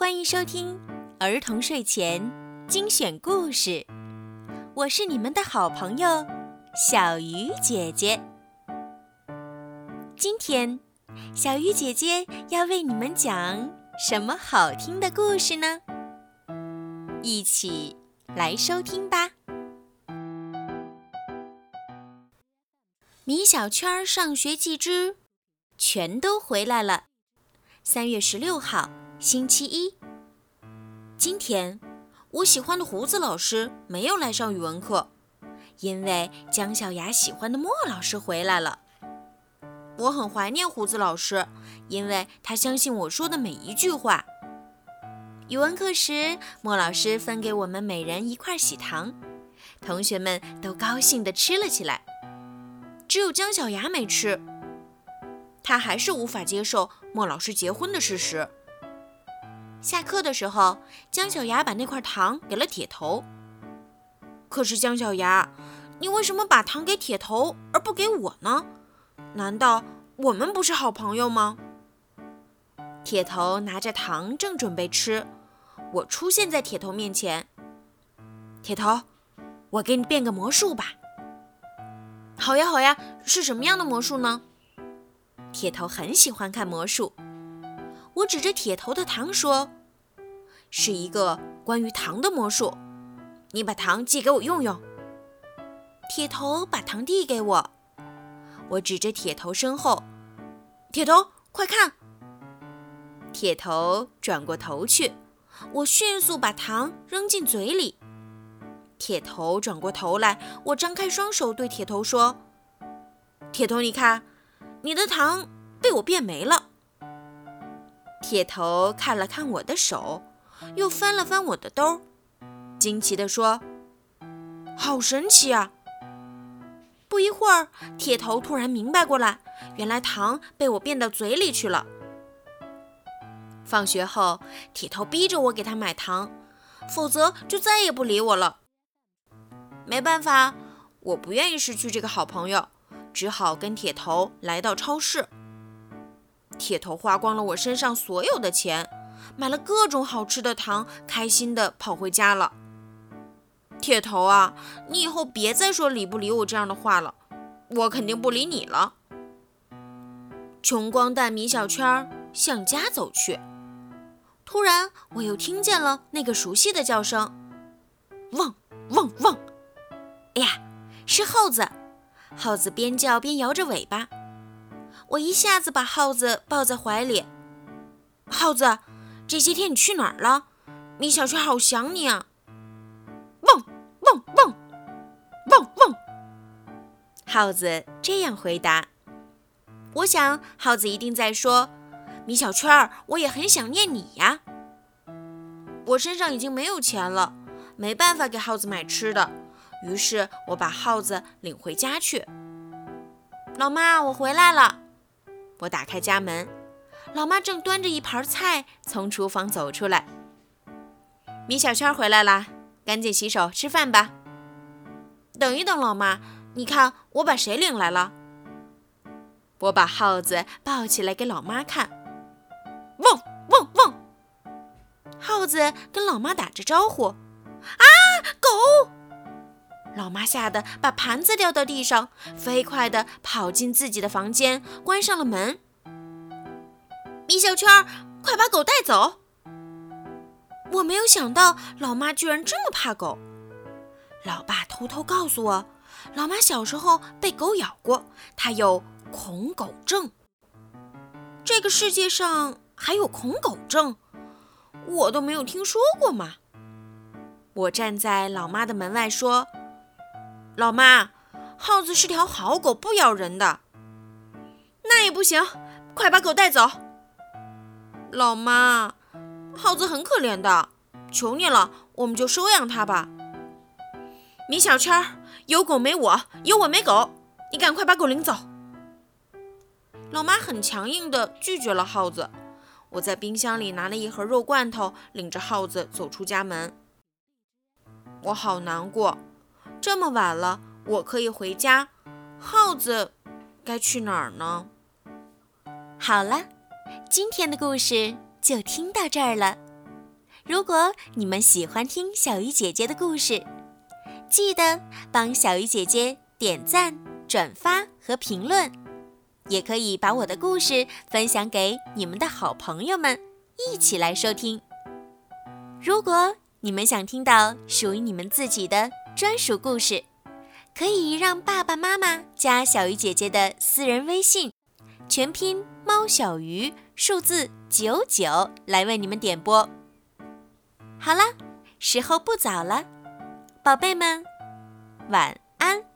欢迎收听儿童睡前精选故事，我是你们的好朋友小鱼姐姐。今天，小鱼姐姐要为你们讲什么好听的故事呢？一起来收听吧。米小圈上学记之全都回来了。三月十六号，星期一。今天，我喜欢的胡子老师没有来上语文课，因为姜小牙喜欢的莫老师回来了。我很怀念胡子老师，因为他相信我说的每一句话。语文课时，莫老师分给我们每人一块喜糖，同学们都高兴地吃了起来。只有姜小牙没吃。他还是无法接受莫老师结婚的事实。下课的时候，姜小牙把那块糖给了铁头。可是姜小牙，你为什么把糖给铁头而不给我呢？难道我们不是好朋友吗？铁头拿着糖正准备吃，我出现在铁头面前。铁头，我给你变个魔术吧。好呀，好呀，是什么样的魔术呢？铁头很喜欢看魔术，我指着铁头的糖说：“是一个关于糖的魔术，你把糖寄给我用用。”铁头把糖递给我，我指着铁头身后：“铁头，快看！”铁头转过头去，我迅速把糖扔进嘴里。铁头转过头来，我张开双手对铁头说：“铁头，你看。”你的糖被我变没了。铁头看了看我的手，又翻了翻我的兜，惊奇地说：“好神奇啊！”不一会儿，铁头突然明白过来，原来糖被我变到嘴里去了。放学后，铁头逼着我给他买糖，否则就再也不理我了。没办法，我不愿意失去这个好朋友。只好跟铁头来到超市。铁头花光了我身上所有的钱，买了各种好吃的糖，开心地跑回家了。铁头啊，你以后别再说理不理我这样的话了，我肯定不理你了。穷光蛋米小圈向家走去，突然我又听见了那个熟悉的叫声：汪汪汪！哎呀，是耗子！耗子边叫边摇着尾巴，我一下子把耗子抱在怀里。耗子，这些天你去哪儿了？米小圈好想你啊！汪汪汪汪汪！耗子这样回答。我想耗子一定在说：“米小圈，我也很想念你呀。”我身上已经没有钱了，没办法给耗子买吃的。于是我把耗子领回家去。老妈，我回来了。我打开家门，老妈正端着一盘菜从厨房走出来。米小圈回来啦，赶紧洗手吃饭吧。等一等，老妈，你看我把谁领来了？我把耗子抱起来给老妈看。汪汪汪！耗子跟老妈打着招呼。啊，狗！老妈吓得把盘子掉到地上，飞快地跑进自己的房间，关上了门。米小圈，快把狗带走！我没有想到老妈居然这么怕狗。老爸偷偷告诉我，老妈小时候被狗咬过，她有恐狗症。这个世界上还有恐狗症，我都没有听说过嘛。我站在老妈的门外说。老妈，耗子是条好狗，不咬人的。那也不行，快把狗带走。老妈，耗子很可怜的，求你了，我们就收养它吧。米小圈，有狗没我，有我没狗，你赶快把狗领走。老妈很强硬地拒绝了耗子。我在冰箱里拿了一盒肉罐头，领着耗子走出家门。我好难过。这么晚了，我可以回家，耗子该去哪儿呢？好了，今天的故事就听到这儿了。如果你们喜欢听小鱼姐姐的故事，记得帮小鱼姐姐点赞、转发和评论，也可以把我的故事分享给你们的好朋友们，一起来收听。如果你们想听到属于你们自己的专属故事，可以让爸爸妈妈加小鱼姐姐的私人微信，全拼猫小鱼，数字九九，来为你们点播。好了，时候不早了，宝贝们，晚安。